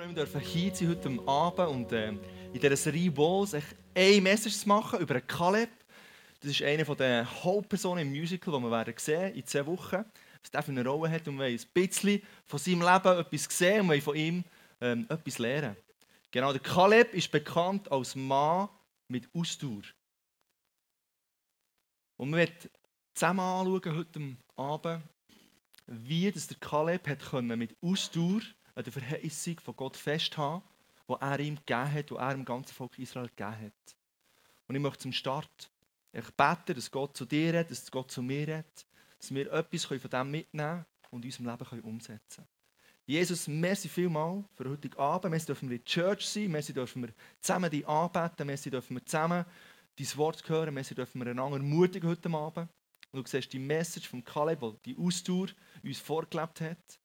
freue mich, hier sein heute Abend und äh, in dieser Serie Walls eine Message zu machen über Kaleb. Das ist eine der Hauptpersonen im Musical, das wir sehen in zwei Wochen. Was der eine Rolle hat und wir ein bisschen von seinem Leben etwas sehen und von ihm ähm, etwas lernen. Genau, der Kaleb ist bekannt als Mann mit Ausdauer. Und wir werden zusammen anschauen heute Abend, wie das der Kaleb hat mit Ausdauer an der Verheißung von Gott festhalten, die er ihm gegeben hat, die er dem ganzen Volk Israel gegeben hat. Und ich möchte zum Start ich bete, dass Gott zu dir redet, dass Gott zu mir redet, dass wir etwas von dem mitnehmen und in unserem Leben umsetzen können. Jesus, merci vielmal für heute Abend. Merci dürfen wir in der Church sein. Merci dürfen wir zusammen dich anbeten. Merci dürfen wir zusammen dein Wort hören. Merci dürfen wir einander ermutigen heute Abend. Und du siehst die Message von Kaleb, die die Ausdauer uns vorgelebt hat.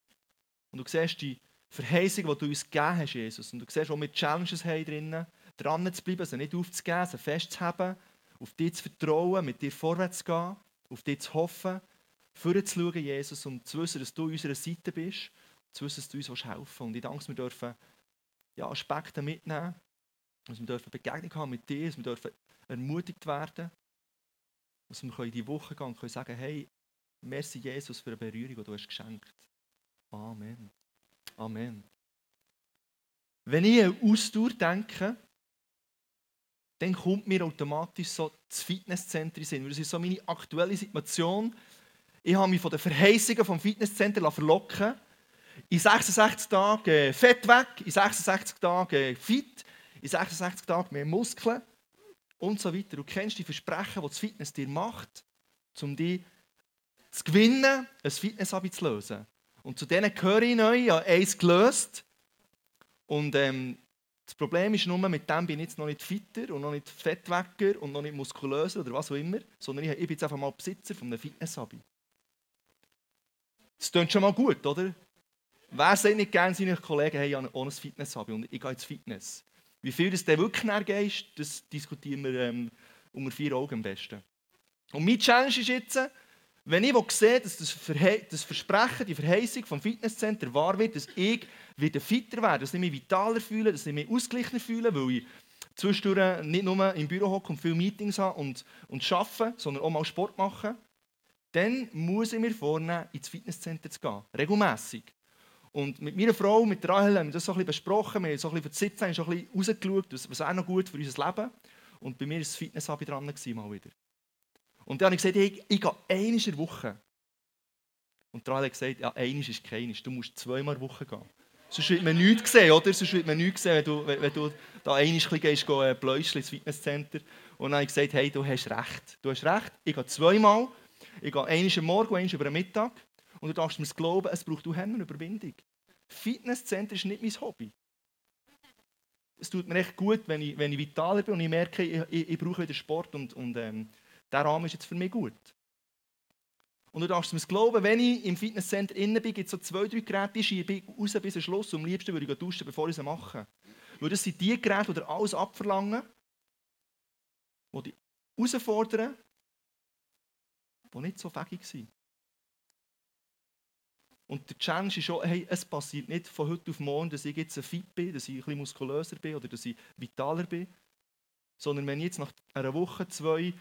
Und du siehst die Verheißung, die du uns gegeben hast, Jesus. Und du siehst, wo wir Challenges haben drinnen, dran zu bleiben, sie nicht aufzugeben, sie festzuhaben, auf dich zu vertrauen, mit dir vorwärts zu gehen, auf dich zu hoffen, vorzuschauen, Jesus, und zu wissen, dass du an unserer Seite bist, zu wissen, dass du uns helfen willst. Und ich danke, dass wir dürfen ja, Aspekte mitnehmen, dass wir dürfen Begegnung haben mit dir, dass wir dürfen ermutigt werden, dass wir in die Woche gehen und können sagen, hey, merci Jesus für eine Berührung, die du hast geschenkt. Amen. Amen. Wenn ich an Ausdauer denke, dann kommt mir automatisch so das Fitnesscenter in Das ist so meine aktuelle Situation. Ich habe mich von den Verheißungen vom Fitnesscenter verlocken In 66 Tagen Fett weg, in 66 Tagen fit, in 66 Tagen mehr Muskeln und so weiter. Du kennst die Versprechen, die das Fitness dir macht, um dich zu gewinnen, ein Fitnesshabit zu lösen. Und zu denen gehöre ich neu, ich habe eins gelöst. Und ähm, das Problem ist nur, mit dem bin ich jetzt noch nicht fitter und noch nicht fettwecker und noch nicht muskulöser oder was auch immer, sondern ich bin jetzt einfach mal Besitzer von einem Fitnesshabit. Das klingt schon mal gut, oder? Wer sagt nicht gerne seine Kollegen, hey, ich habe ein Fitnesshabit und ich gehe ins Fitness? Wie viel das dann wirklich nachgeht, das diskutieren wir ähm, unter vier Augen am besten. Und meine Challenge ist jetzt, wenn ich sehe, dass das, das Versprechen, die Verheißung vom Fitnesscenter wahr wird, dass ich wieder fitter werde, dass ich mich vitaler fühle, dass ich mich ausgeglichener fühle, weil ich zwischendurch nicht nur im Büro hocke und viele Meetings habe und, und arbeite, sondern auch mal Sport mache, dann muss ich mir vornehmen, ins Fitnesscenter zu gehen. Regelmässig. Und mit meiner Frau, mit Rahel, haben wir das so ein bisschen besprochen. Wir haben so ein bisschen für die ein bisschen rausgeschaut, was auch noch gut für unser Leben. Und bei mir war das Fitness dran mal wieder. Und dann habe ich gesagt, ich, ich gehe einmal in der Woche. Und der hat gesagt, ja, einmal ist keines, du musst zweimal in der Woche gehen. Sonst wird man nichts sehen, oder? Sonst wird man nichts sehen, wenn du, wenn, wenn du da einmal gehst, gehst äh, Bläuschen ins Fitnesscenter. Und dann habe ich gesagt, hey, du hast recht. Du hast recht, ich gehe zweimal. Ich gehe einmal am Morgen, einmal über den Mittag. Und du darfst mir glauben, es braucht du eine Überwindung. Fitnesscenter ist nicht mein Hobby. Es tut mir echt gut, wenn ich, wenn ich vitaler bin und ich merke, ich, ich, ich brauche wieder Sport und, und ähm, der Rahmen ist jetzt für mich gut. Und du darfst mir glauben, wenn ich im Fitnesscenter innen bin, gibt es so zwei, drei Geräte, die schiebe ich raus bis zum Schluss. Und am liebsten würde ich duschen, bevor ich sie mache. Weil das sind die Geräte, die alles abverlangen, die dich herausfordern, die nicht so fähig sind. Und der Challenge ist schon, hey, es passiert nicht von heute auf morgen, dass ich jetzt fit bin, dass ich ein bisschen muskulöser bin oder dass ich vitaler bin. Sondern wenn ich jetzt nach einer Woche, zwei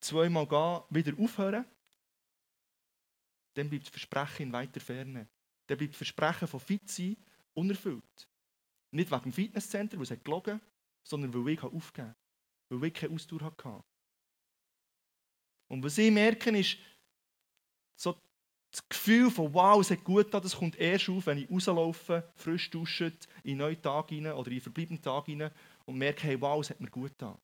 zweimal gehen, wieder aufhören, dann bleibt das Versprechen in weiter Ferne. Dann bleibt das Versprechen von fit sein unerfüllt. Nicht wegen dem Fitnesscenter, wo es hat gelogen sondern weil ich aufgeben habe. Weil ich keine Ausdauer hatte. Und was ich merke, ist, so das Gefühl von wow, es hat gut getan, das kommt erst auf, wenn ich rauslaufe, frisch dusche, in einen neuen Tag rein oder in einen verbleibenden Tag rein und merke, hey, wow, es hat mir gut getan.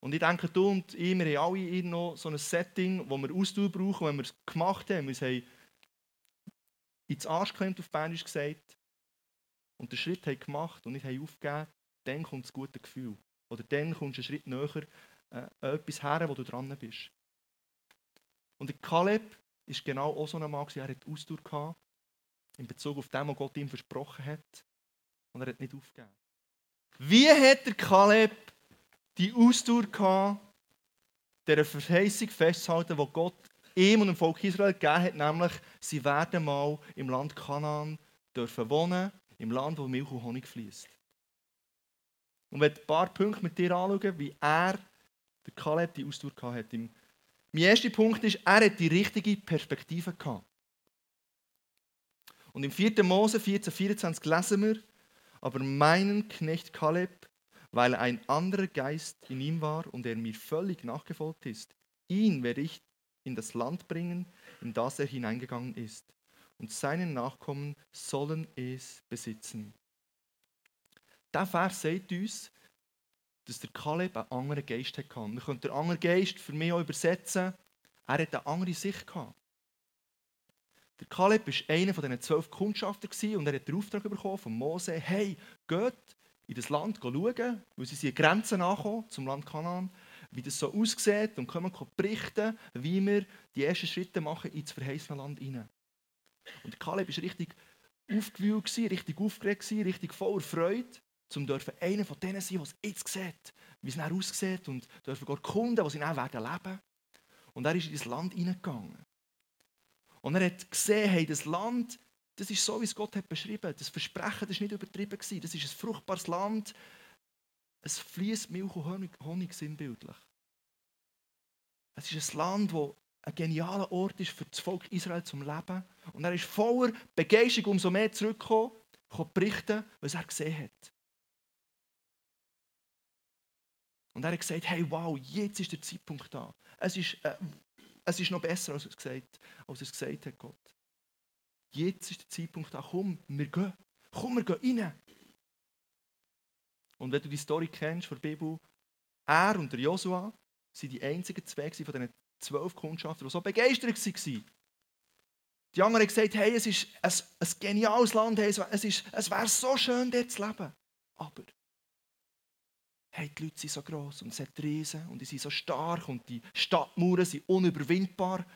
Und ich denke, du und ich, wir haben alle noch so ein Setting, wo wir Ausdauer brauchen, wenn wir es gemacht haben. Wir haben ins Arsch geklemmt, auf Bernisch gesagt, und den Schritt haben gemacht und nicht haben aufgegeben, dann kommt das gute Gefühl. Oder dann kommst du einen Schritt näher äh, etwas her, wo du dran bist. Und der Kaleb ist genau auch so ein Mann, er hat Ausdauer gehabt, in Bezug auf das, was Gott ihm versprochen hat. Und er hat nicht aufgegeben. Wie hat der Kaleb die Ausdauer gehabt, dieser Verheißung festzuhalten, die Gott ihm und dem Volk Israel gegeben hat, nämlich, sie werden mal im Land Kanaan dürfen wohnen im Land, wo Milch und Honig fließt. Und wenn ein paar Punkte mit dir anschauen, wie er, der Kaleb, die Ausdauer hatte. Mein erster Punkt ist, er hat die richtige Perspektive gehabt. Und im 4. Mose 14, 24 lesen wir, aber meinen Knecht Kaleb, weil ein anderer Geist in ihm war und er mir völlig nachgefolgt ist, ihn werde ich in das Land bringen, in das er hineingegangen ist, und seine Nachkommen sollen es besitzen. Der Vers sagt uns, dass der Kaleb einen anderen Geist hatte. Man könnte den anderen Geist für mich auch übersetzen, er hatte eine andere Sicht gehabt. Der Kaleb war einer von diesen zwölf Kundschaftern und er hat den Auftrag bekommen von Mose, hey, geht in das Land schauen, weil sie sind Grenzen ankommen zum Land Kanaan, wie das so aussieht und können berichten, wie wir die ersten Schritte machen ins verheißene Land hinein. Und Kaleb war richtig aufgewühlt, richtig aufgeregt, richtig voller Freude, um einer von denen sein, was jetzt sieht, wie es dann aussieht und dürfen erkunden, was sie dann werden leben. Und er ist in das Land hineingegangen. Und er hat gesehen, hey, das Land, das ist so, wie es Gott hat beschrieben. Das Versprechen das war nicht übertrieben. Das ist ein fruchtbares Land. Es fließt Milch und Honig, Honig sinnbildlich. Es ist ein Land, das ein genialer Ort ist für das Volk Israel zum Leben. Und er ist voller Begeisterung umso mehr zurückgekommen, um berichten, was er gesehen hat. Und er hat gesagt, hey, wow, jetzt ist der Zeitpunkt da. Es ist, äh, es ist noch besser, als er, es gesagt, als er es gesagt hat, Gott. Jetzt ist der Zeitpunkt da, komm, wir gehen. Komm, wir gehen rein. Und wenn du die Story kennst von der Bibel, er und der Josua sind die einzigen zwei von diesen zwölf Kundschaftern, die so begeistert waren. Die anderen haben gesagt, hey, es ist ein, ein geniales Land, hey, es, es wäre so schön, dort zu leben. Aber hey, die Leute sind so gross und es hat Riesen und sie sind so stark und die Stadtmauern sind unüberwindbar.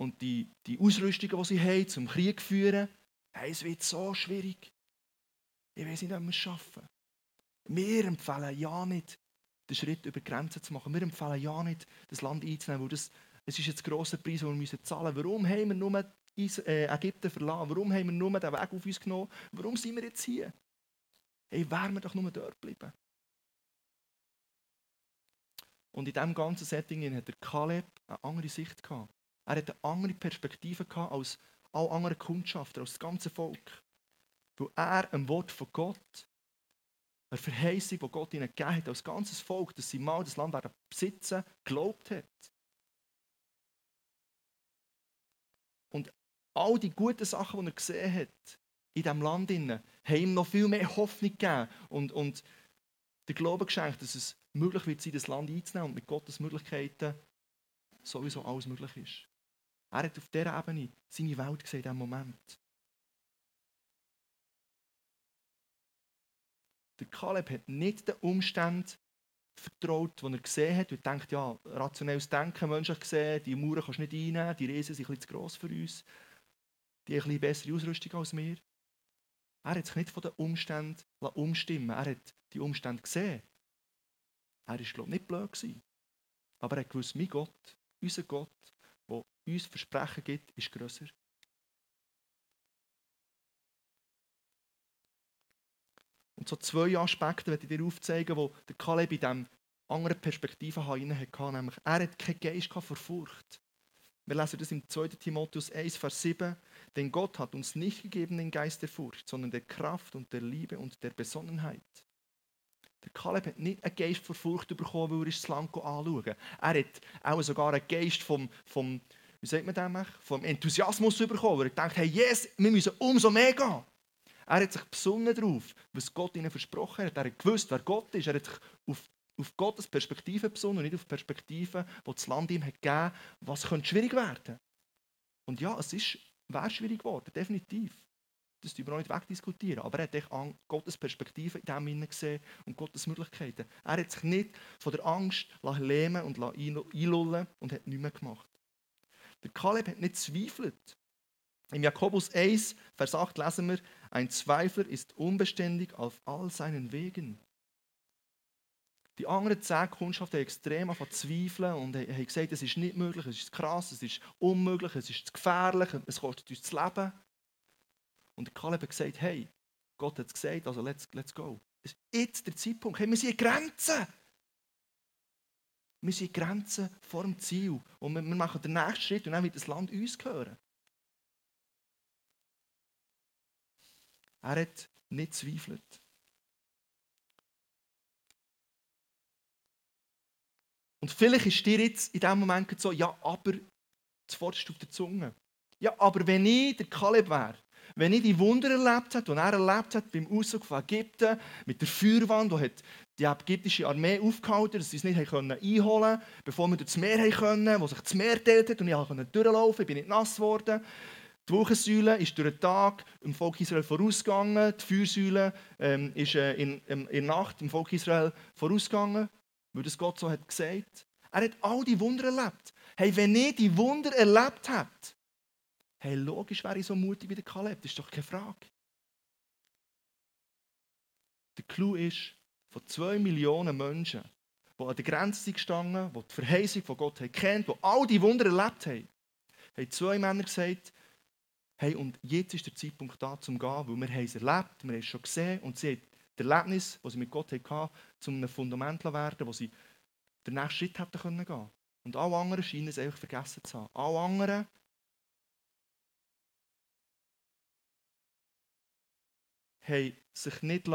Und die, die Ausrüstungen, die sie haben, zum Krieg führen, hey, es wird so schwierig. Ich weiß nicht, ob wir es schaffen. Wir empfehlen ja nicht, den Schritt über die Grenzen zu machen. Wir empfehlen ja nicht, das Land einzunehmen, weil das, es ist jetzt grosser Preis, den wir müssen zahlen müssen. Warum haben wir nur äh, Ägypten verlassen? Warum haben wir nur den Weg auf uns genommen? Warum sind wir jetzt hier? Hey, wären wir doch nur dort geblieben. Und in diesem ganzen Setting hat der Kaleb eine andere Sicht gehabt. Er hatte eine andere Perspektive als alle anderen Kundschafter, als das ganze Volk. Weil er ein Wort von Gott, eine Verheißung, die Gott ihnen gegeben hat, als ganzes Volk, dass sie mal das Land werden besitzen, geglaubt hat. Und all die guten Sachen, die er gesehen hat in diesem Land, haben ihm noch viel mehr Hoffnung gegeben und, und den Glauben geschenkt, dass es möglich wird sein, das Land einzunehmen und mit Gottes Möglichkeiten sowieso alles möglich ist. Er hat auf dieser Ebene seine Welt gesehen in diesem Moment. Der Kaleb hat nicht den Umständen vertraut, die er gesehen hat. Und denkt, ja, rationelles Denken, menschlich gesehen, die Mauern kannst du nicht einnehmen, die Riesen sind ein bisschen zu gross für uns. Die haben eine bessere Ausrüstung als wir. Er hat sich nicht von den Umständen umstimmen Er hat die Umstände gesehen. Er war, glaube ich, nicht blöd. Gewesen. Aber er wusste, mein Gott, unser Gott, der uns Versprechen gibt, ist grösser. Und so zwei Aspekte werde ich dir aufzeigen, wo der Kaleb in diesem anderen Perspektiven hatte. Nämlich, er hat keinen Geist vor Furcht. Wir lesen das im 2. Timotheus 1, Vers 7. Denn Gott hat uns nicht gegeben den Geist der Furcht, sondern der Kraft und der Liebe und der Besonnenheit. Der Kaleb hat nicht einen Geist vor Furcht bekommen, weil er das Land anschauen Er hat auch sogar einen Geist vom, vom wie sagt man vom Enthusiasmus bekommen. Er denkt, hey, yes, wir müssen umso mehr gehen. Er hat sich besonnen darauf, was Gott ihnen versprochen hat. Er hat gewusst, wer Gott ist. Er hat sich auf, auf Gottes Perspektive besonnen und nicht auf Perspektiven, die das Land ihm hat gegeben hat, was könnte schwierig werden. Und ja, es ist, wäre schwierig geworden, definitiv. Das wir auch nicht wegdiskutieren. Aber er hat Gottes Perspektive in dem gesehen und Gottes Möglichkeiten. Er hat sich nicht von der Angst lähmen und einlullen und hat nichts mehr gemacht. Der Kaleb hat nicht zweifelt. Im Jakobus 1, Vers 8 lesen wir, ein Zweifler ist unbeständig auf all seinen Wegen. Die anderen zehn Kundschaften haben extrem zu zweifeln und haben gesagt, es ist nicht möglich, es ist krass, es ist unmöglich, es ist gefährlich, es kostet uns das Leben. Und Kaleb hat gesagt, hey, Gott hat es gesagt, also let's, let's go. Es ist jetzt der Zeitpunkt. Hey, wir sind Grenzen. Wir sind Grenzen vor dem Ziel. Und wir, machen den nächsten Schritt und dann wird das Land uns gehören. Er hat nicht zweifelt. Und vielleicht ist dir jetzt in diesem Moment so, ja, aber zuvorderst auf der Zunge. Ja, aber wenn ich der Kaleb wäre, wenn ich die Wunder erlebt habe, die er erlebt hat beim Auszug von Ägypten, mit der Feuerwand, die die ägyptische Armee aufgehalten dass sie es nicht einholen konnten, bevor wir durchs Meer können, wo sich das Meer teilt hat und ich konnte durchlaufen, ich bin nicht nass geworden. Die Wochensäule ist durch den Tag im Volk Israel vorausgegangen, die Feuersäule ähm, ist äh, in, in, in der Nacht im Volk Israel vorausgegangen, weil das Gott so hat gesagt. Er hat all die Wunder erlebt. Hey, wenn ich die Wunder erlebt hätte, Hey, logisch wäre ich so mutig wie der Kaleb, das ist doch keine Frage. Der Clou ist, von zwei Millionen Menschen, die an der Grenze gestanden die die Verheißung von Gott haben kennt, die all die Wunder erlebt haben, haben zwei Männer gesagt, hey, und jetzt ist der Zeitpunkt da, zum zu gehen, weil wir es erlebt, wir haben es schon gesehen und sie haben das Erlebnis, das sie mit Gott hatten, zu einem Fundament werden, wo sie den nächsten Schritt hätten gehen können. Und alle anderen scheinen es einfach vergessen zu haben. Alle anderen haben sich nicht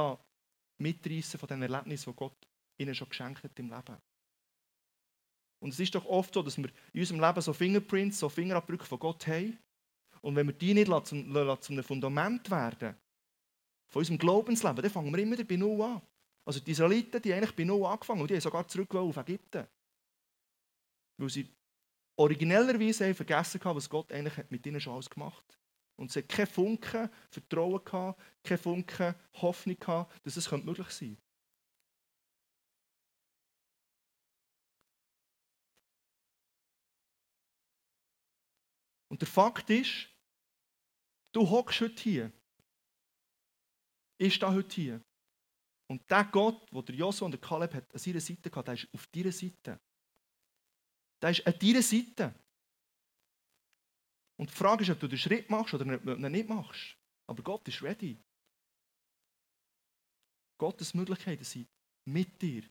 mitreißen von den Erlebnissen, die Gott ihnen schon geschenkt hat im Leben. Und es ist doch oft so, dass wir in unserem Leben so Fingerprints, so Fingerabdrücke von Gott haben. Und wenn wir die nicht zum, zu einem Fundament werden, von unserem Glaubensleben, dann fangen wir immer bei Null an. Also die Israeliten, die eigentlich bei Null angefangen und die haben sogar zurück auf Ägypten. Weil sie originellerweise vergessen haben, was Gott eigentlich mit ihnen schon alles gemacht hat. Und sie hat keinen Funken Vertrauen gehabt, keinen Funken Hoffnung gehabt, dass es möglich sein könnte. Und der Fakt ist, du hockst heute hier. Ist da heute hier. Und der Gott, den der Joshua und der Kaleb an seiner Seite hatte, der ist auf deiner Seite. Der ist an deiner Seite. Und die Frage ist, ob du den Schritt machst oder nicht machst. Aber Gott ist ready. Gottes Möglichkeiten sind mit dir.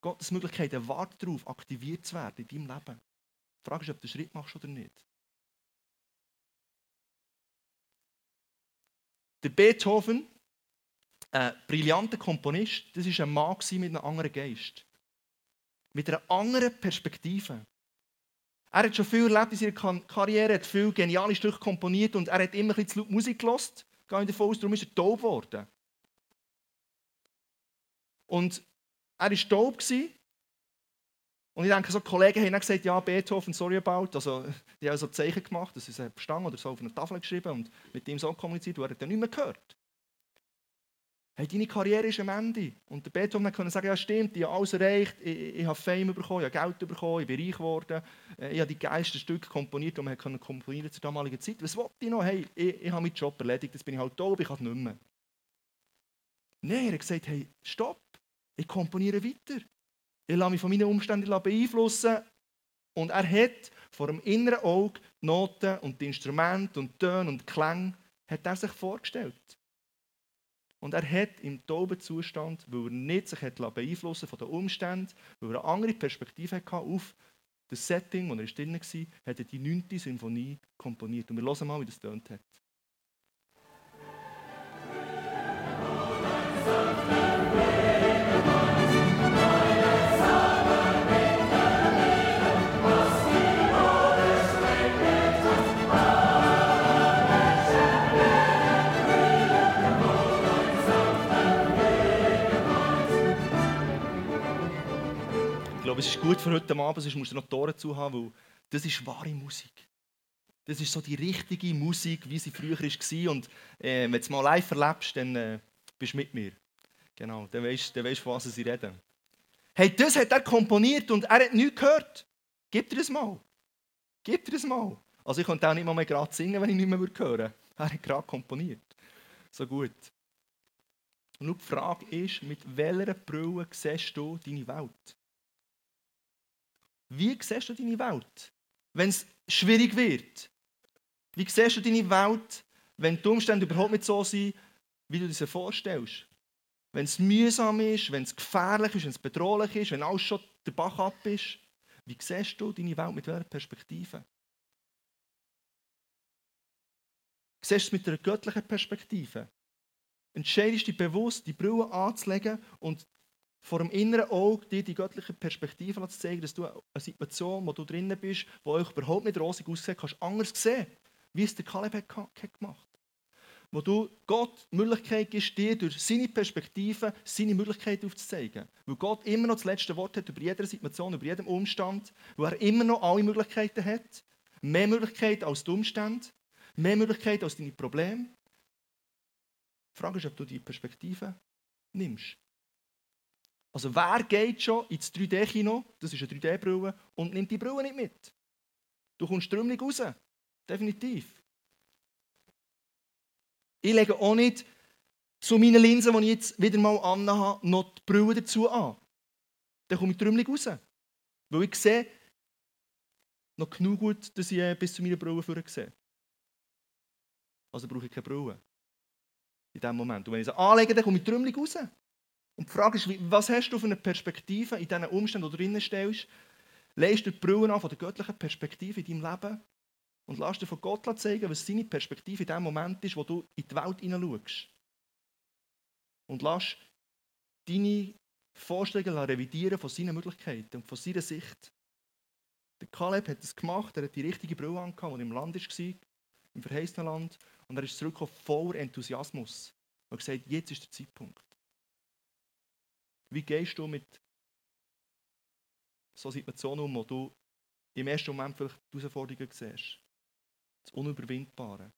Gottes Möglichkeiten warten darauf, aktiviert zu werden in deinem Leben. Die Frage ist, ob du den Schritt machst oder nicht. Der Beethoven, ein brillanter Komponist, das war ein Mann mit einem anderen Geist. Mit einer anderen Perspektive. Er hat schon viel erlebt in seiner Karriere, hat viel geniale Stücke komponiert und er hat immer ein bisschen zu laut Musik gelost. Gehe ich davon aus, darum ist er taub geworden. Und er war taub. Und ich denke, so Kollegen haben gesagt, ja, Beethoven, sorry about. Also, die haben so Zeichen gemacht, dass sie es verstanden oder so auf eine Tafel geschrieben und mit ihm so kommuniziert, und er dann nicht mehr gehört hey, deine Karriere ist am Ende. Und der Beethoven konnte sagen, ja stimmt, ich habe alles erreicht, ich, ich habe Fame bekommen, ich habe Geld bekommen, ich bin reich geworden, äh, ich habe die geilsten Stücke komponiert, die man komponieren zur damaligen Zeit. Was wollte ich noch? Hey, ich, ich habe meinen Job erledigt, jetzt bin ich halt taub, ich kann nicht mehr. Nein, er hat gesagt, hey, stopp, ich komponiere weiter. Ich lasse mich von meinen Umständen beeinflussen. Und er hat vor dem inneren Auge die Noten und die Instrumente und Töne und Klänge hat er sich vorgestellt. Und er hat im tauben Zustand, weil er nicht sich hat beeinflussen von den Umständen, weil er eine andere Perspektive hatte auf das Setting, wo er drin war, hat er die 9. Sinfonie komponiert. Und wir hören mal, wie das tönt hat. Glaube, es ist gut für heute Abend, sonst musst du noch Tore zu haben, weil das ist wahre Musik. Das ist so die richtige Musik, wie sie früher war. Und äh, wenn du es mal live erlebst, dann äh, bist du mit mir. Genau, dann weißt du, von was sie reden. Hey, das hat er komponiert und er hat nichts gehört. Gib dir das mal. Gib dir das mal. Also ich konnte auch nicht mal mehr gerade singen, wenn ich nicht mehr hören würde. Er hat gerade komponiert. So gut. Und die Frage ist, mit welcher Brille siehst du deine Welt? Wie siehst du deine Welt, wenn es schwierig wird? Wie siehst du deine Welt, wenn die Umstände überhaupt nicht so sind, wie du dir das vorstellst. Wenn es mühsam ist, wenn es gefährlich ist, wenn es bedrohlich ist, wenn alles schon der Bach ab ist, wie siehst du deine Welt mit welcher Perspektive? Siehst du es mit einer göttlichen Perspektive? Entscheidest dich bewusst, die Brille anzulegen und vor dem inneren Auge dir die göttliche Perspektive zu zeigen, dass du eine Situation, wo du drinnen bist, die euch überhaupt nicht rosig aussieht, kannst anders sehen, wie es der Kaleb hat gemacht wo du Gott die Möglichkeit gibst, dir durch seine Perspektive seine Möglichkeit aufzuzeigen. Weil Gott immer noch das letzte Wort hat über jede Situation, über jeden Umstand, weil er immer noch alle Möglichkeiten hat. Mehr Möglichkeiten als die Umstände, mehr Möglichkeiten als deine Probleme. Die Frage ist, ob du die Perspektive nimmst. Also wer geht schon ins 3D-Kino, das ist eine 3D-Brille, und nimmt die Brille nicht mit? Du kommst trümmelig raus. Definitiv. Ich lege auch nicht zu meinen Linsen, die ich jetzt wieder mal anhabe, noch die Brille dazu an. Dann komme ich trümmelig raus. Weil ich sehe noch genug gut, dass ich äh, bis zu meiner Brille sehe. Also brauche ich keine Brille. In diesem Moment. Und wenn ich sie anlege, dann komme ich trümmelig raus. Und die Frage ist, was hast du für eine Perspektive in diesen Umständen, die du drinnen stellst? Legst du die Brille an von der göttlichen Perspektive in deinem Leben? Und lass dir von Gott zeigen, was seine Perspektive in dem Moment ist, wo du in die Welt hineinschaust. Und lass deine Vorstellungen revidieren von seinen Möglichkeiten und von seiner Sicht. Der Kaleb hat das gemacht, er hat die richtige Brille angehabt, er im Land war, im verheißenen Land. Und er ist zurückgekommen voller Enthusiasmus. Er hat gesagt, jetzt ist der Zeitpunkt. Wie gehst du mit so Situationen um, wo du im ersten Moment vielleicht die Herausforderungen siehst? das Unüberwindbare.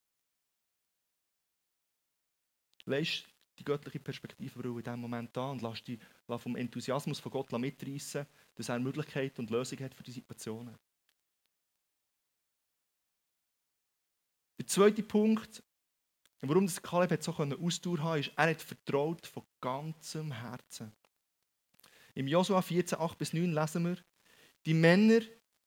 Lass die göttliche Perspektive in diesem Moment an und lass dich vom Enthusiasmus von Gott mitreißen, dass er Möglichkeiten und Lösungen hat für die Situationen. Der zweite Punkt, warum das Kaleb so Ausdauer haben ist, er hat vertraut von ganzem Herzen. Im Josua 14, 8 bis 9 lesen wir, die Männer,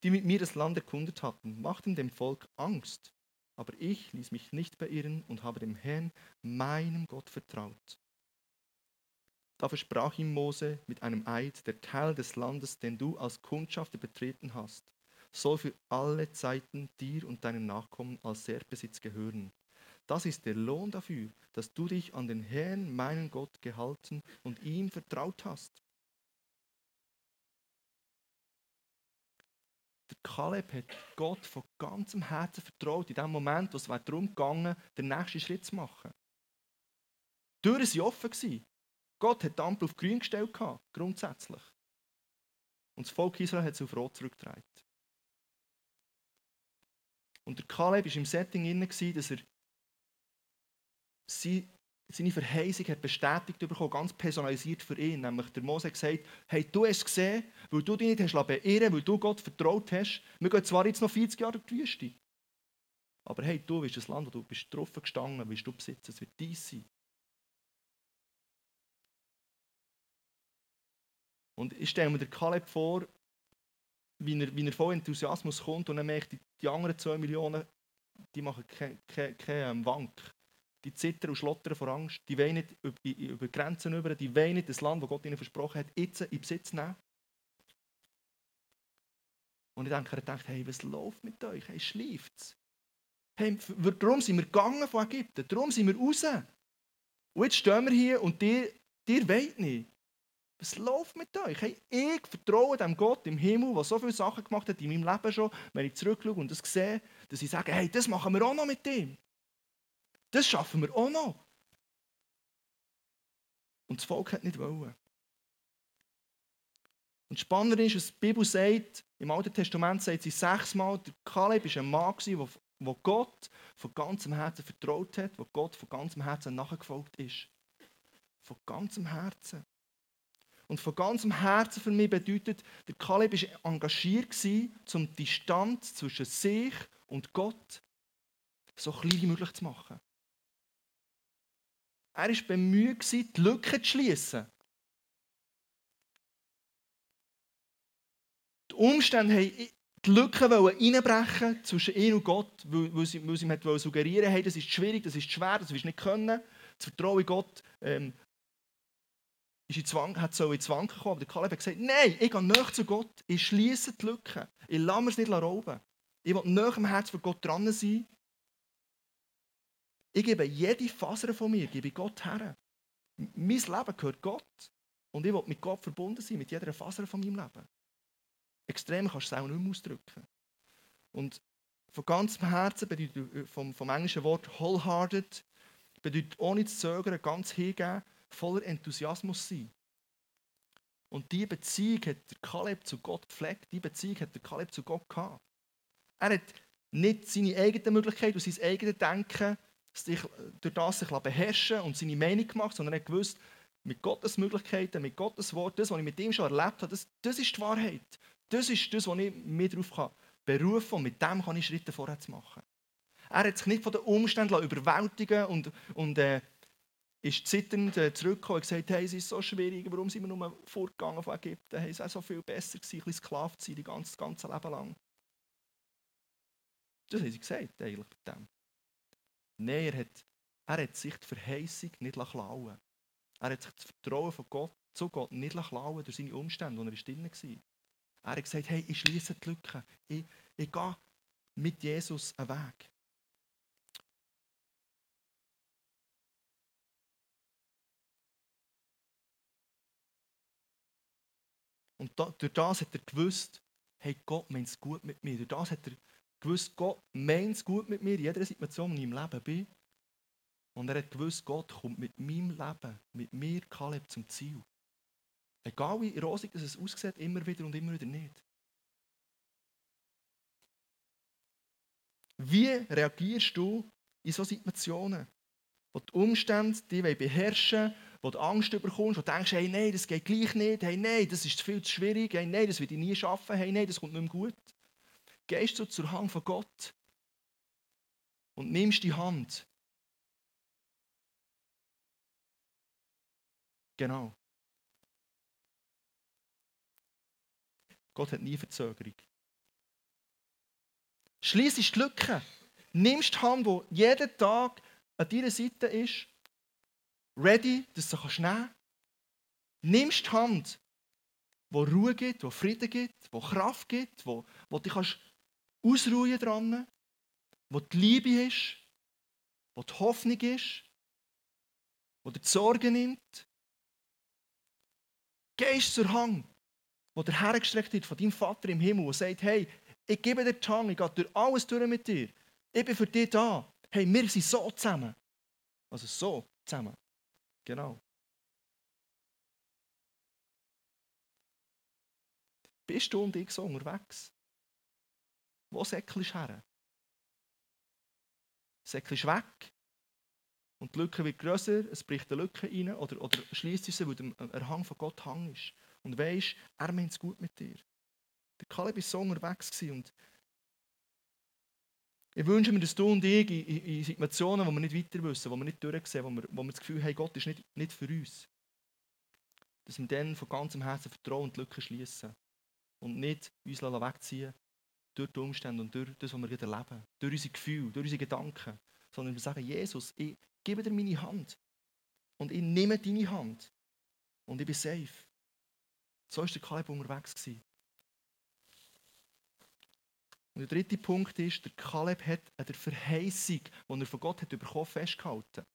die mit mir das Land erkundet hatten, machten dem Volk Angst. Aber ich ließ mich nicht beirren und habe dem Herrn, meinem Gott, vertraut. Da versprach ihm Mose mit einem Eid, der Teil des Landes, den du als Kundschafter betreten hast, soll für alle Zeiten dir und deinen Nachkommen als Serbbesitz gehören. Das ist der Lohn dafür, dass du dich an den Herrn, meinen Gott, gehalten und ihm vertraut hast. Kaleb hat Gott von ganzem Herzen vertraut, in dem Moment, wo es darum ging, den nächsten Schritt zu machen. Die Türen waren offen. Gott hat die Ampel auf grün gestellt, grundsätzlich. Und das Volk Israel hat sie auf rot zurückgedreht. Und der Kaleb war im Setting dass er seine Verheißung hat bestätigt bekommen, ganz personalisiert für ihn. Nämlich der Mose hat gesagt, hey, du hast es gesehen, weil du dich nicht hast beirren weil du Gott vertraut hast. Wir gehen zwar jetzt noch 40 Jahre durch die Wüste, aber hey, du bist das Land, wo du bist drauf gestanden, willst du besitzen, es wird dein sein. Und ich stelle mir den Kaleb vor, wie er, wie er voll Enthusiasmus kommt und dann merkt, die, anderen zwei Millionen, die machen keine kein, kein ähm, Wank die zittern und schlottern vor Angst, die wollen nicht über Grenzen über, die wollen nicht das Land, das Gott ihnen versprochen hat, jetzt in Besitz nehmen. Und ich denke, er denkt, hey, was läuft mit euch? Hey, schläft Hey, darum sind wir gegangen von Ägypten, darum sind wir raus. Und jetzt stehen wir hier und dir, dir wollt nicht. Was läuft mit euch? Hey, ich vertraue dem Gott im Himmel, der so viele Sachen gemacht hat in meinem Leben schon, wenn ich zurückschaue und das sehe, dass ich sage, hey, das machen wir auch noch mit ihm. Das schaffen wir auch noch. Und das Volk hat nicht wollen. Und spannend ist, was die Bibel sagt, im Alten Testament sagt sie sechsmal, der Kaleb war ein Mann, der Gott von ganzem Herzen vertraut hat, wo Gott von ganzem Herzen nachgefolgt ist. Von ganzem Herzen. Und von ganzem Herzen für mich bedeutet, der Kaleb war engagiert, um die Distanz zwischen sich und Gott so klein wie möglich zu machen. Er war bemüht, die Lücke zu schließen. Die Umstände haben die Lücke reinbrechen zwischen ihm und Gott, weil, sie, weil sie ihm suggerieren hey, das ist schwierig, das ist schwer, das wirst du nicht können. Das Vertrauen Gott ähm, ist in Zwang, hat so in Zwang gekommen. Aber Kaleb hat gesagt, nein, ich gehe näher zu Gott, ich schließe die Lücke, ich lasse mir es nicht rauben. Ich will näher am Herz von Gott dran sein. Ich gebe jede Faser von mir, gebe Gott her. Mein Leben gehört Gott. Und ich will mit Gott verbunden sein, mit jeder Faser von meinem Leben. Extrem kannst du es auch nicht mehr ausdrücken. Und von ganzem Herzen bedeutet äh, vom, vom englischen Wort wholehearted, bedeutet ohne zu zögern, ganz hingeben, voller Enthusiasmus sein. Und diese Beziehung hat der Kaleb zu Gott gepflegt, diese Beziehung hat der Kaleb zu Gott gehabt. Er hat nicht seine eigene Möglichkeit und sein eigenes Denken sich durch das sich beherrschen und seine Meinung gemacht, sondern er hat gewusst, mit Gottes Möglichkeiten, mit Gottes Wort, das, was ich mit ihm schon erlebt habe, das, das ist die Wahrheit. Das ist das, was ich mir darauf berufen kann und mit dem kann ich Schritte vorwärts machen. Er hat sich nicht von den Umständen überwältigen und, und äh, ist zitternd äh, zurückgekommen und gesagt, hey, es ist so schwierig, warum sind wir nur vorgegangen von Ägypten? Hey, es wäre so viel besser gewesen, ein bisschen Sklave zu sein, das ganze, ganze Leben lang. Das haben sie gesagt, eigentlich mit dem. Nein, er hat, er hat sich die Verheißung nicht klauen Er hat sich das Vertrauen von Gott, zu Gott nicht klauen durch seine Umstände, wo er drin war. Er hat gesagt, hey, ich schließe die Lücke. Ich, ich gehe mit Jesus einen Weg. Und da, durch das hat er gewusst, hey, Gott meint es gut mit mir. Durch das hat er gewusst, Gott meint es gut mit mir in jeder Situation, in ich im Leben bin. Und er hat gewusst, Gott kommt mit meinem Leben, mit mir, Kaleb, zum Ziel. Egal wie rosig es aussieht, immer wieder und immer wieder nicht. Wie reagierst du in solchen Situationen, wo die Umstände dich beherrschen wo du Angst bekommst, wo du denkst, hey, nein, das geht gleich nicht, hey, nein, das ist viel zu schwierig, hey, nein, das will ich nie schaffen, hey, nein, das kommt nicht mehr gut. Gehst du zur Hand von Gott und nimmst die Hand. Genau. Gott hat nie Verzögerung. Schließlich die Lücke. Nimmst die Hand, die jeden Tag an deiner Seite ist, ready, dass du kannst nehmen kannst. Nimmst die Hand, wo Ruhe gibt, wo Frieden gibt, wo Kraft gibt, wo, wo du kannst ausruhen dran, wo die Liebe ist, wo die Hoffnung ist, wo dir die Sorge nimmt. Gehst zur Hand, wo der hergestreckt wird von deinem Vater im Himmel und sagt, hey, ich gebe dir die Hand, ich gehe durch alles durch mit dir. Ich bin für dich da. Hey, wir sind so zusammen. Also so zusammen. Genau. Bist du und ich so unterwegs? Wo säckelst du her? Säckelst weg und die Lücke wird grösser, es bricht eine Lücke rein oder, oder schließt sie, weil der Hang von Gott Hang ist. Und weisst, er meint es gut mit dir. Der Kaleb war so unterwegs und ich wünsche mir, dass du und ich in, in, Situationen, wo wir nicht weiter wissen, wo wir nicht durchsehen, wo wir, wo wir das Gefühl haben, Gott ist nicht, nicht für uns, dass wir dann von ganzem Herzen Vertrauen und Lücken schließen und nicht uns wegziehen durch die Umstände und durch das, was wir gerade erleben, durch unsere Gefühle, durch unsere Gedanken, sondern wir sagen, Jesus, ich gebe dir meine Hand und ich nehme deine Hand und ich bin safe. So war der Kaleb unterwegs. Gewesen. Und der dritte Punkt ist, der Kaleb hat an der Verheißung, die er von Gott hat bekommen, festgehalten.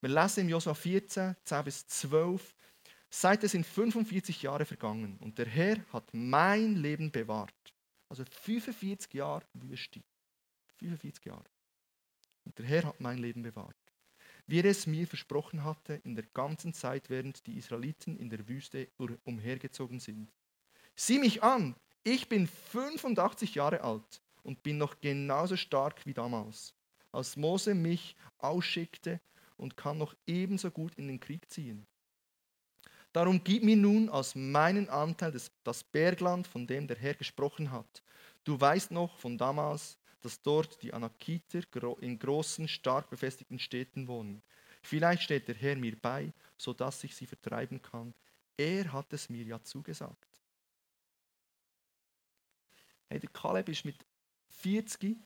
Wir lesen im Josua 14, 10 bis 12, Seit es sind 45 Jahre vergangen und der Herr hat mein Leben bewahrt. Also 45 Jahre Wüste. 45 Jahre. Und der Herr hat mein Leben bewahrt. Wie er es mir versprochen hatte, in der ganzen Zeit, während die Israeliten in der Wüste umhergezogen sind. Sieh mich an, ich bin 85 Jahre alt und bin noch genauso stark wie damals, als Mose mich ausschickte und kann noch ebenso gut in den Krieg ziehen. Darum gib mir nun aus meinem Anteil das, das Bergland, von dem der Herr gesprochen hat. Du weißt noch von damals, dass dort die Anakiter in großen, stark befestigten Städten wohnen. Vielleicht steht der Herr mir bei, so dass ich sie vertreiben kann. Er hat es mir ja zugesagt. Hey, der Kaleb ist mit 40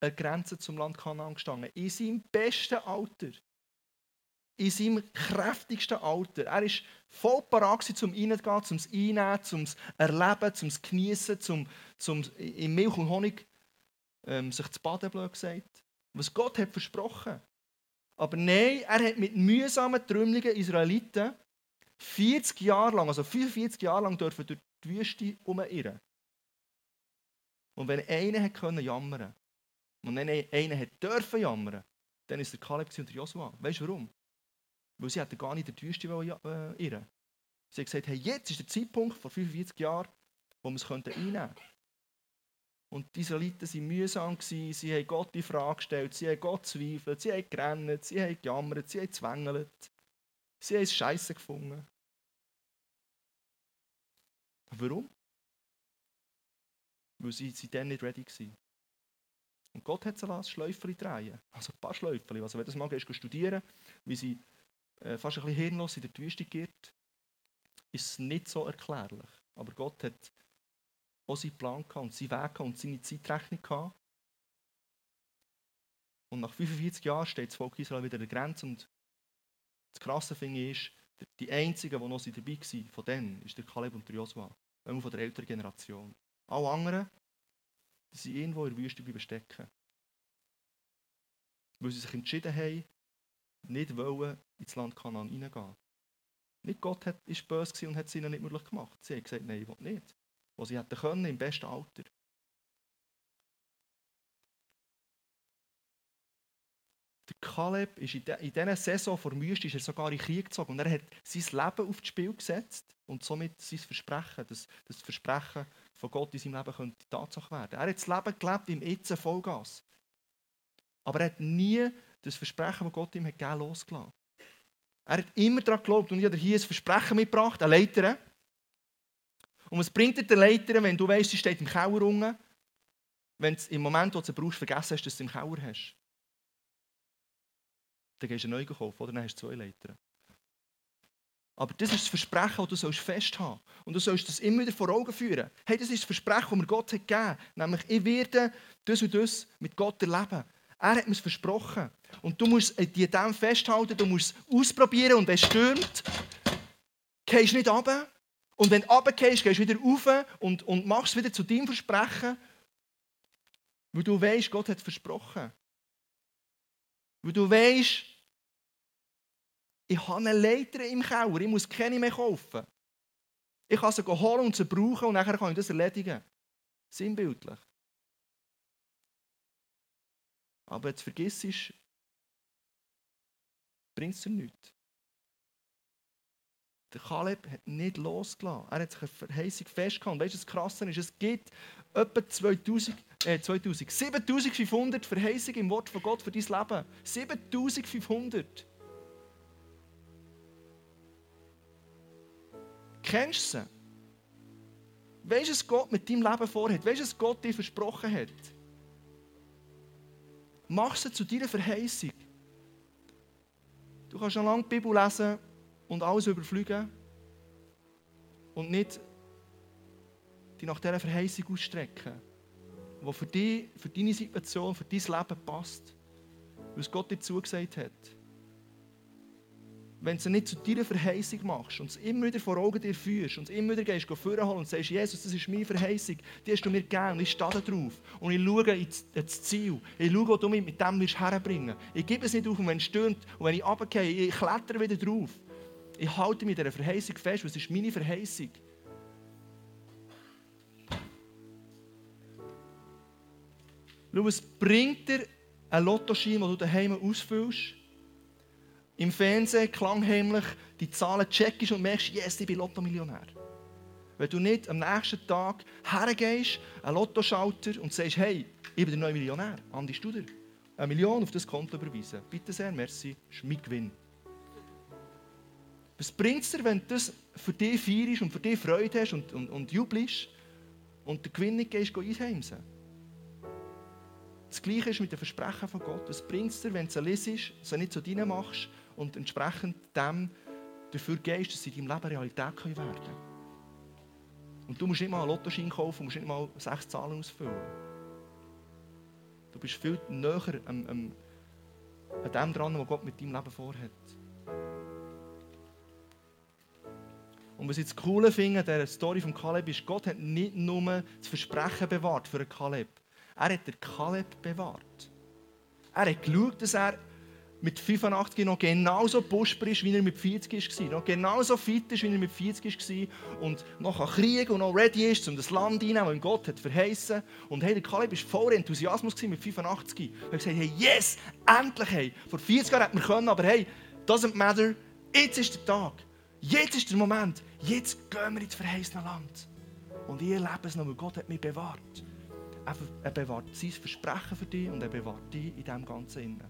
eine Grenze zum Land Kanaan gestanden. In seinem besten Alter. In seinem kräftigsten Alter. Er war voll parat, um reingehen, zum Einnehmen, zum Erleben, zum Genießen, zum, zum in Milch und Honig ähm, sich zu baden, blöd gesagt. Was Gott hat versprochen. Aber nein, er hat mit mühsamen, trümmeligen Israeliten 40 Jahre lang, also 45 Jahre lang dürfen durch die Wüste umirren. Und wenn einer hat können jammern und wenn einer hat dürfen jammern, dann ist der Kaleb und der Joshua. Weißt du warum? Weil sie hätten gar nicht in die Wüste äh, irren Sie haben gesagt, hey, jetzt ist der Zeitpunkt, vor 45 Jahren, wo wir es einnehmen könnten. Und die Israeliten waren mühsam, sie haben Gott die Frage gestellt, sie haben Gott zweifelt, sie haben gerannt, sie haben gejammert, sie haben gezwängelt. Sie haben es scheiße gefunden. Warum? Weil sie, sie dann nicht ready waren. Und Gott hat sie ein Schläufchen drehen Also ein paar Schläufchen. Also wenn du das mal gehst, studieren, wie sie äh, fast ein bisschen hirnlos in der Wüste geht, ist es nicht so erklärlich. Aber Gott hat auch seinen Plan gehabt und seinen Weg und seine Zeitrechnung gehabt. Und nach 45 Jahren steht das Volk Israel wieder an der Grenze und das krasse Ding ist, die einzigen, die noch dabei waren, von denen, ist der Kaleb und der Joshua. Von der älteren Generation. Alle anderen, die sind irgendwo in der Wüste stecken. Weil sie sich entschieden haben, nicht wollen ins Land Kanaan hineingehen. Nicht Gott war böse und hat es ihnen nicht möglich gemacht. Sie haben gesagt, nein, ich will nicht was sie hätten können im besten Alter. Der Kaleb ist in, de, in dieser Saison vor Wüste ist er sogar in Krieg gezogen und er hat sein Leben aufs Spiel gesetzt und somit sein Versprechen, das, das Versprechen von Gott in seinem Leben könnte Tatsache werden. Er hat das Leben gelebt im Itzen Vollgas. Aber er hat nie das Versprechen, das Gott ihm hat gegeben, losgelassen. Er hat immer daran geglaubt und ich habe hier ein Versprechen mitgebracht, eine Leiter. Und was bringt dir der Leiter, wenn du weißt, sie steht im Keller unten, wenn du im Moment, wo du sie brauchst, vergessen hast, dass du sie im Keller hast? Dann gehst du eine neue kaufen, oder? Dann hast du zwei Leiter. Aber das ist das Versprechen, das du sollst festhalten Und du sollst das immer wieder vor Augen führen. Hey, das ist das Versprechen, das mir Gott hat gegeben hat. Nämlich, ich werde das und das mit Gott erleben. Er hat mir es versprochen. Und du musst dir dem festhalten, du musst es ausprobieren und wenn es stürmt, gehst nicht runter, und wenn du runtergehst, gehst du wieder rauf und, und machst es wieder zu deinem Versprechen, weil du weißt, Gott hat versprochen. Weil du weißt, ich habe eine Leiter im Keller, ich muss keine mehr kaufen. Ich kann sie holen und sie brauchen und dann kann ich das erledigen. Sinnbildlich. Aber jetzt vergiss es, bringt es dir nichts. Der Kaleb hat nicht losgelassen. Er hat sich eine Verheißung festgehalten. Weißt du, was krass ist? Es gibt etwa 2000, äh, 2000, 7500 Verheißungen im Wort von Gott für dein Leben. 7500. Kennst du sie? Weißt du, was Gott mit deinem Leben vorhat? Weißt du, was Gott dir versprochen hat? Mach sie zu deiner Verheißung. Du kannst schon lange die Bibel lesen und alles überfliegen und nicht die nach dieser Verheißung ausstrecken, die für, dich, für deine Situation, für dein Leben passt, was Gott dir zugesagt hat. Wenn du es nicht zu deiner Verheißung machst und es immer wieder vor Augen dir führst und es immer wieder gehst, vorholen und sagst, Jesus, das ist meine Verheißung, die hast du mir gegeben ich stehe da drauf und ich schaue ins Ziel. Ich schaue, wo du mich mit dem herbringen wirst Ich gebe es nicht auf und wenn es stürmt und wenn ich runtergehe, ich klettere wieder drauf. Ich halte mich dieser Verheißung fest, was ist meine Verheißung? Schau, es bringt dir einen Lottoschein, den du daheim ausfüllst. Im Fernsehen klangheimlich die Zahlen checkst und merkst, yes, ich bin Lotto-Millionär. Wenn du nicht am nächsten Tag hergehst, einen Lottoschalter und sagst, hey, ich bin der neue Millionär, Andi Studer, eine Million auf das Konto überweisen. Bitte sehr, merci, das ist mein Gewinn. Was bringt es dir, wenn du das für dich feierst und für dich Freude hast und, und, und jubelst und den Gewinn nicht gehst, einheimsen? Das Gleiche ist mit den Versprechen von Gott. Was bringt es dir, wenn du sie liest, sie nicht zu dir machst und entsprechend dem dafür gehst, dass sie in deinem Leben Realität werden können? Und du musst nicht mal einen Lottoschein kaufen, musst nicht mal sechs Zahlen ausfüllen. Du bist viel näher am, am, an dem dran, was Gott mit deinem Leben vorhat. Und was ich das Coole finde an dieser Story von Kaleb ist, Gott hat nicht nur das Versprechen bewahrt für Kaleb. Er hat den Kaleb bewahrt. Er hat geschaut, dass er mit 85 noch genauso buschbar ist, wie er mit 40 war. Noch genauso fit ist, wie er mit 40 war. Und noch an Krieg und noch ready ist, um das Land einzunehmen, das Gott hat verheißen. Und hey, der Kaleb war voller Enthusiasmus mit 85. Er hat gesagt, hey, yes, endlich. Hey. Vor 40 Jahren hätten wir können, aber hey, doesn't matter. Jetzt ist der Tag. Jetzt ist der Moment. Jetzt gehen wir ins verheißene Land. Und ich erlebe es noch, weil Gott hat mich bewahrt. Er bewahrt sein Versprechen für dich und er bewahrt dich in diesem Ganzen.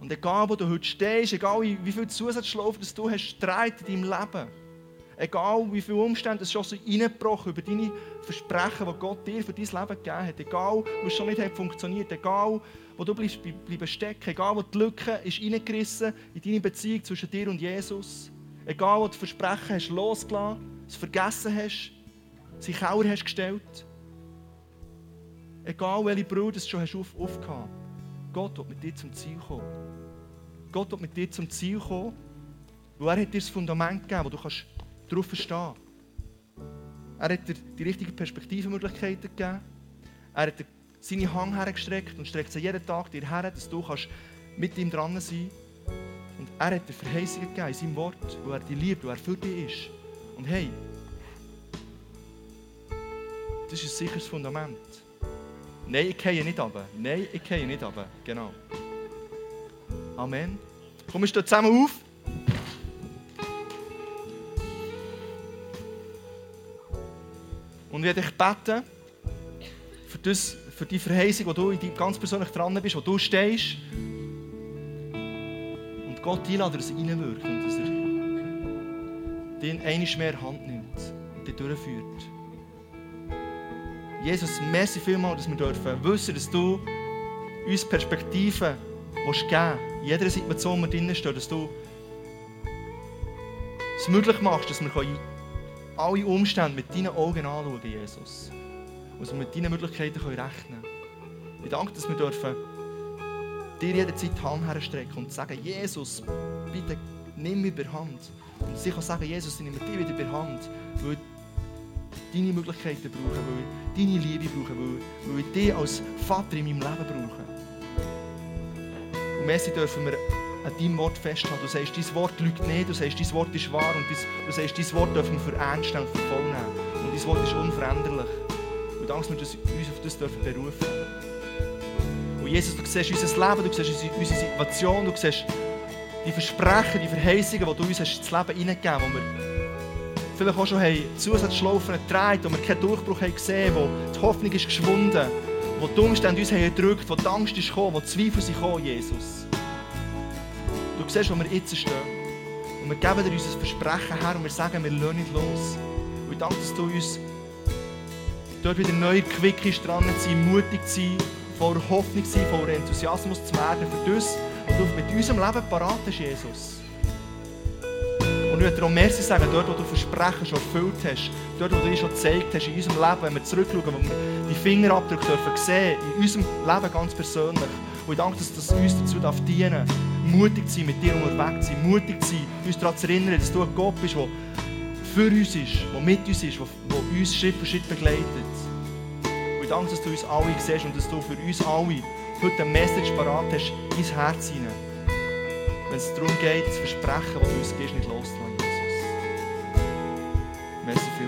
Und egal, wo du heute stehst, egal wie viel Zusatzschlaufen du hast, in deinem Leben, egal wie viele Umstände es schon so reingebrochen über deine Versprechen, die Gott dir für dein Leben gegeben hat, egal, wo es schon nicht hat funktioniert, egal, wo du bleibst, bleibst stecken, egal, wo die Lücke ist reingerissen in deine Beziehung zwischen dir und Jesus, egal, wo du Versprechen hast losgelassen, es vergessen hast, sie Kauer hast gestellt, egal, welche Brüder du schon hast auf, aufgehabt, Gott wird mit dir zum Ziel kommen. Gott wird mit dir zum Ziel kommen, weil er hat dir das Fundament gegeben, wo du kannst darauf verstehen. Er hat dir die richtigen Perspektivenmöglichkeiten gegeben. Er hat dir seine Hang hergestreckt und streckt sie jeden Tag dir her, dass du kannst mit ihm dran sein. Und er hat dir Verheißungen gegeben in seinem Wort, wo er dich liebt, wo er für dich ist. Und hey, das ist ein sicheres Fundament. Nein, ich gehe nicht runter. Nein, ich gehe nicht runter. Genau. Amen. Komm, wir stehen zusammen auf. Und ich werde dich beten für, das, für die Verheißung, wo du ganz persönlich dran bist, wo du stehst. Und Gott einladen, dass er reinwirkt und dass er den einmal mehr Hand nimmt und dich durchführt. Jesus, merci vielmals, dass wir dürfen wissen, dass du uns Perspektiven willst geben in jeder Situation, in der wir drinnen stehen, dass du es möglich machst, dass wir alle Umstände mit deinen Augen anschauen, Jesus. Und dass wir mit deinen Möglichkeiten rechnen können. Ich danke, dass wir dürfen dir jederzeit die Hand herstrecken und sagen, Jesus, bitte nimm mich bei Hand. Und sie kann sagen, Jesus, ich nehme dich wieder bei Hand, weil deine Möglichkeiten brauchen, weil ich deine Liebe brauche, weil, weil ich dich als Vater in meinem Leben brauche. Und Messi dürfen wir an deinem Wort festhalten. Du sagst, dein Wort lügt nicht, du sagst, dein Wort ist wahr und du sagst, dein Wort dürfen wir für ernst und für voll nehmen. Und dein Wort ist unveränderlich. Und danke, dass wir uns auf das dürfen berufen Und Jesus, du siehst unser Leben, du siehst unsere Situation, du siehst die Versprechen, die Verheißungen, die du uns hast ins Leben hineingegeben hast, vielleicht auch schon haben Zusatzschlaufen getragen, wo wir keinen Durchbruch haben gesehen wo die Hoffnung ist geschwunden, wo die Umstände uns haben erdrückt, wo die Angst ist gekommen, wo die Zweifel sind gekommen, Jesus. Du siehst, wo wir jetzt stehen. Und wir geben dir unser Versprechen her und wir sagen, wir lassen nicht los. Und ich danke, dass du uns dort wieder neu quick dran zu sein, mutig zu sein, voller Hoffnung zu sein, voller Enthusiasmus zu werden für das, was du mit unserem Leben parat hast, Jesus. Und ich möchte dir auch Merci sagen, dort, wo du Versprechen schon erfüllt hast, dort, wo du schon gezeigt hast in unserem Leben, wenn wir zurückschauen, wo wir die Fingerabdrücke dürfen sehen, in unserem Leben ganz persönlich. Und ich danke, dass das uns dazu darf dienen mutig zu sein, mit dir unterwegs zu sein, mutig zu sein, uns daran zu erinnern, dass du ein Gott bist, der für uns ist, der mit uns ist, der uns Schritt für Schritt begleitet. Und ich danke, dass du uns alle siehst und dass du für uns alle heute eine Message parat hast, ins Herz hinein. Wenn es darum geht, das Versprechen, das du uns gibst, nicht loszulassen. Merci vielmals.